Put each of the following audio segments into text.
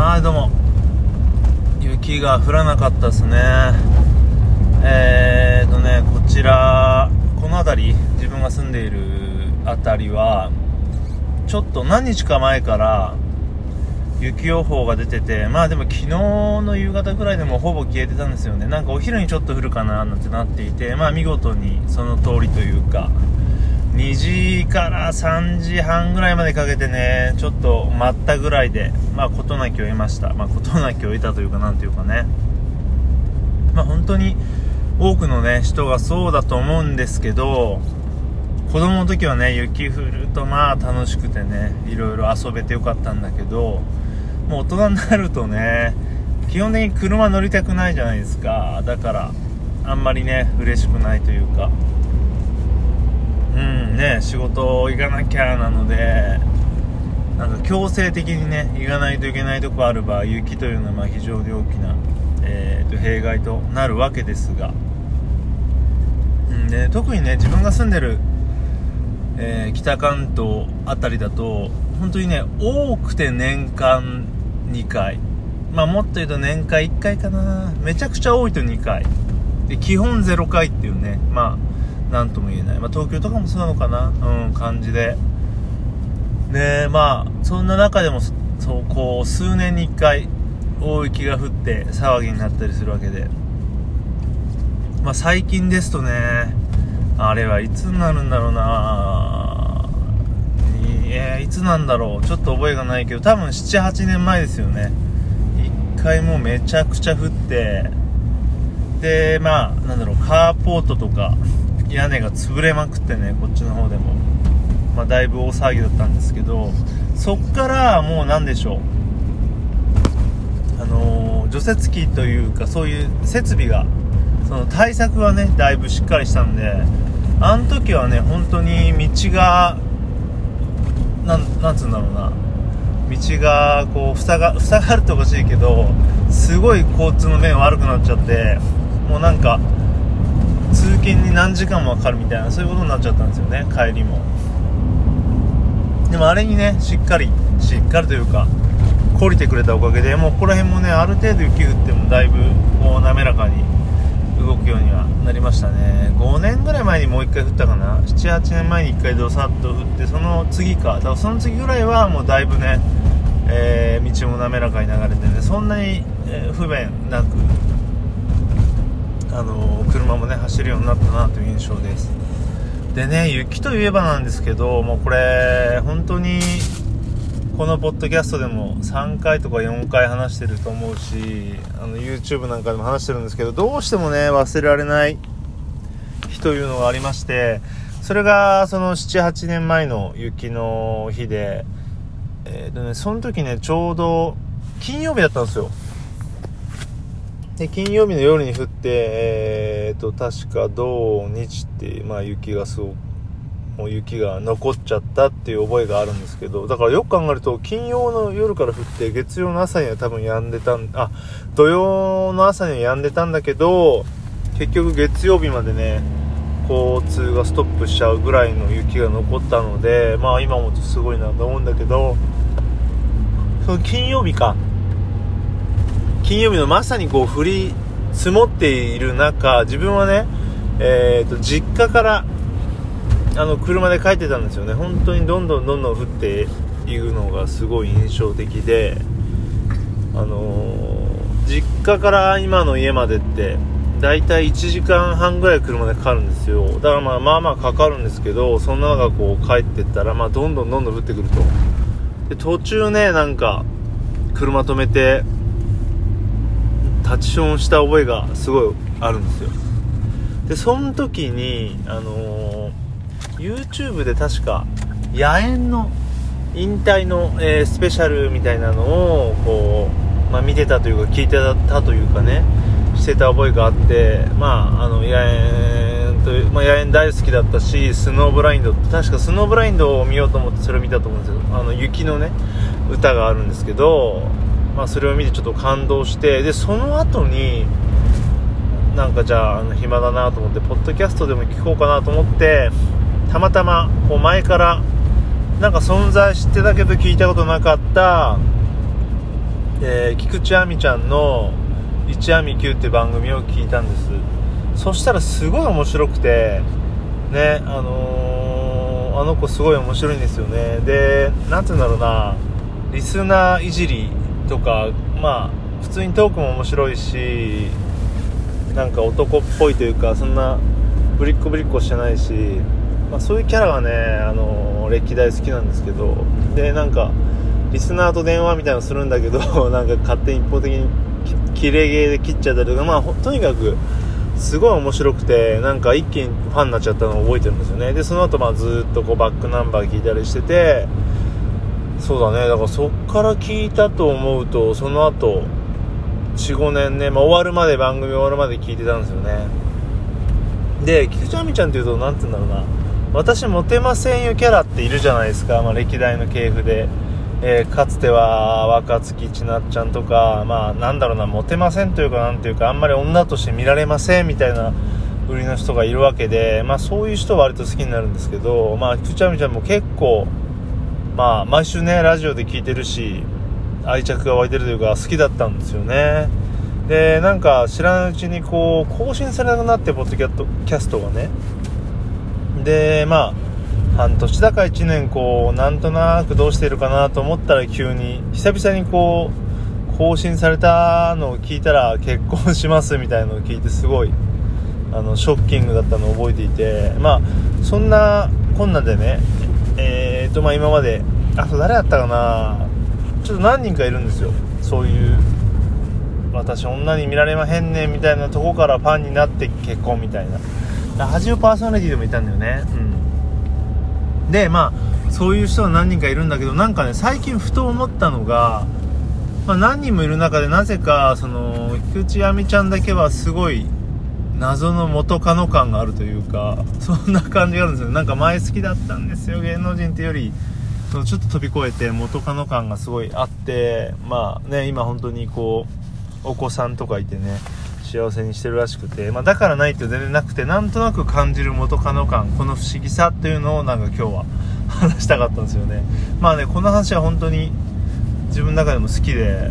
はいどうも。雪が降らなかったですね。えーとねこちらこの辺り自分が住んでいる辺りはちょっと何日か前から雪予報が出ててまあでも昨日の夕方ぐらいでもほぼ消えてたんですよね。なんかお昼にちょっと降るかななんてなっていてまあ見事にその通りというか2時から3時半ぐらいまでかけてねちょっと待ったぐらいでまあ事なきを得ました。まあ事なきを得たというかなんていうかね。まあ本当に多くのね人がそうだと思うんですけど子供の時はね雪降るとまあ楽しくてねいろいろ遊べてよかったんだけどもう大人になるとね基本的に車乗りたくないじゃないですか。だからあんまりね嬉しくないというか。うんね仕事行かなきゃなのでなんか強制的にね行かないといけないとこある場合雪というのはま非常に大きな、えー、と弊害となるわけですが、うんで特にね自分が住んでる、えー、北関東辺りだと本当にね多くて年間2回。まあもっと言うと年間1回かな。めちゃくちゃ多いと2回。で基本0回っていうねまあ何とも言えない、まあ、東京とかもそうなのかな。うん感じで。でまあそんな中でもそうこう数年に1回大雪が降って騒ぎになったりするわけで。まあ最近ですとねあれはいつになるんだろうな。いやいつなんだろう。ちょっと覚えがないけど多分78年前ですよね。1回もうめちゃくちゃ降って。でまあなんだろうカーポートとか屋根が潰れまくってねこっちの方でも、まあ、だいぶ大騒ぎだったんですけどそっからもう何でしょう。あのー、除雪機というかそういう設備がその対策がねだいぶしっかりしたんであの時はね本当に道がなんなんつうんだろうな。道がこう塞が塞がるとおかしいけどすごい交通の面悪くなっちゃってもうなんか通勤に何時間もかかるみたいなそういうことになっちゃったんですよね。帰りも。でもあれにねしっかりしっかりというか懲りてくれたおかげでもうここら辺もねある程度雪降ってもだいぶこう滑らかに動くようにはなりましたね。5年ぐらい前にもう1回降ったかな。78年前に1回ドサッと降ってその次か。だからその次ぐらいはもうだいぶね、えー、道も滑らかに流れてねそんなに、え、不便なくあの車もね走るようになったなという印象です。でね雪といえばなんですけどもうこれ本当にこのポッドキャストでも3回とか4回話してると思うしあの YouTube なんかでも話してるんですけどどうしてもね忘れられない日というのがありましてそれがその78年前の雪の日でえーとね、その時ねちょうど金曜日だったんですよ。で金曜日の夜に降って、えーと、確か土日って、まあ、雪がすごくもう雪が残っちゃったっていう覚えがあるんですけどだからよく考えると金曜の夜から降って月曜の朝には多分止んでたんあ土曜の朝には止んでたんだけど結局月曜日までね交通がストップしちゃうぐらいの雪が残ったのでまあ今思うとすごいなと思うんだけどその金曜日か。金曜日のまさにこう降り積もっている中自分はね、えーと、実家からあの車で帰ってたんですよね。本当にどんどんどんどん降っていくのがすごい印象的であのー、実家から今の家までって大体1時間半ぐらい車でかかるんですよ。だからまあまあまあかかるんですけどそんな中こう帰ってったらまあどんどんどんどん降ってくると。で途中ねなんか車止めて立ちションした覚えがすごいあるんですよ。でその時にあのー、YouTube で確か野猿の引退の、えー、スペシャルみたいなのをこう、まあ、見てたというか聞いてたというかねしてた覚えがあってまああの野猿という、まあ、野猿大好きだったしスノーブラインド確かスノーブラインドを見ようと思ってそれを見たと思うんですよ。あの雪のね歌があるんですけどまあ、それを見てちょっと感動してでその後になんかじゃああの暇だなと思ってポッドキャストでも聞こうかなと思ってたまたまこう前からなんか存在してたけど聞いたことなかったえー、菊池亜美ちゃんの「一亜美九」って番組を聞いたんです。そしたらすごい面白くてねあのー、あの子すごい面白いんですよね。で何て言うんだろうなリスナーいじりとかまあ普通にトークも面白いしなんか男っぽいというかそんなぶりっこぶりっこしてないし、まあ、そういうキャラがね、あの、歴代好きなんですけどでなんかリスナーと電話みたいなのするんだけど なんか勝手に一方的に切れゲーで切っちゃったりとかまあとにかくすごい面白くてなんか一気にファンになっちゃったのを覚えてるんですよね。でその後まあずっとこうバックナンバー聞いたりしててそうだね。だからそっから聞いたと思うとその後45年ね、まあ、終わるまで番組終わるまで聞いてたんですよね。で菊池亜美ちゃんっていうと何て言うんだろうな。私モテませんよキャラっているじゃないですか、まあ、歴代の系譜で。えー、かつては若槻千夏ちゃんとか、まあ、なんだろうな、モテませんというか、なんていうか、あんまり女として見られませんみたいな売りの人がいるわけで、まあ、そういう人は割と好きになるんですけど、まあ、くちゃみちゃんも結構、まあ、毎週ね、ラジオで聞いてるし、愛着が湧いてるというか、好きだったんですよね。で、なんか、知らないうちにこう、更新されなくなって、ポッドキャストがね。で、まあ、半年だか1年こうなんとなくどうしてるかなと思ったら急に久々にこう更新されたのを聞いたら結婚しますみたいなのを聞いてすごいあのショッキングだったのを覚えていてまあそんなこんなでねー、とまあ今まであと誰だったかな。ちょっと何人かいるんですよ。そういう私女に見られまへんねんみたいなとこからファンになって結婚みたいな。ラジオパーソナリティでもいたんだよね。うん。でまあそういう人は何人かいるんだけどなんかね最近ふと思ったのが、まあ、何人もいる中でなぜかその菊池亜美ちゃんだけはすごい謎の元カノ感があるというかそんな感じがあるんですよ。なんか前好きだったんですよ芸能人っていうよりそのちょっと飛び越えて元カノ感がすごいあってまあね今本当にこうお子さんとかいてね幸せにしてるらしくて、まあ、だからないって全然なくてなんとなく感じる元カノ感この不思議さっていうのをなんか今日は話したかったんですよね。まあねこの話は本当に自分の中でも好きで、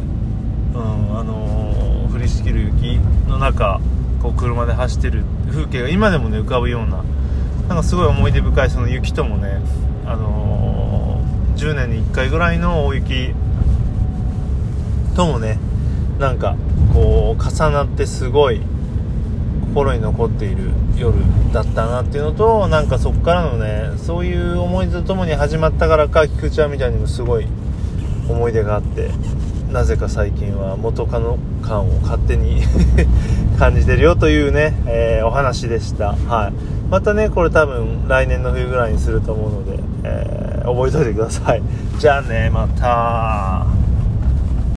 うん、あのー、降りしきる雪の中こう車で走ってる風景が今でもね浮かぶようななんかすごい思い出深いその雪ともね、あのー、10年に1回ぐらいの大雪ともねなんかこう重なってすごい心に残っている夜だったなっていうのとなんかそこからのねそういう思い出とともに始まったからか菊池亜美ちゃんにもすごい思い出があってなぜか最近は元カノ感を勝手に 感じてるよというね、えー、お話でした、はい、またねこれ多分来年の冬ぐらいにすると思うので、えー、覚えといてください。じゃあねまた。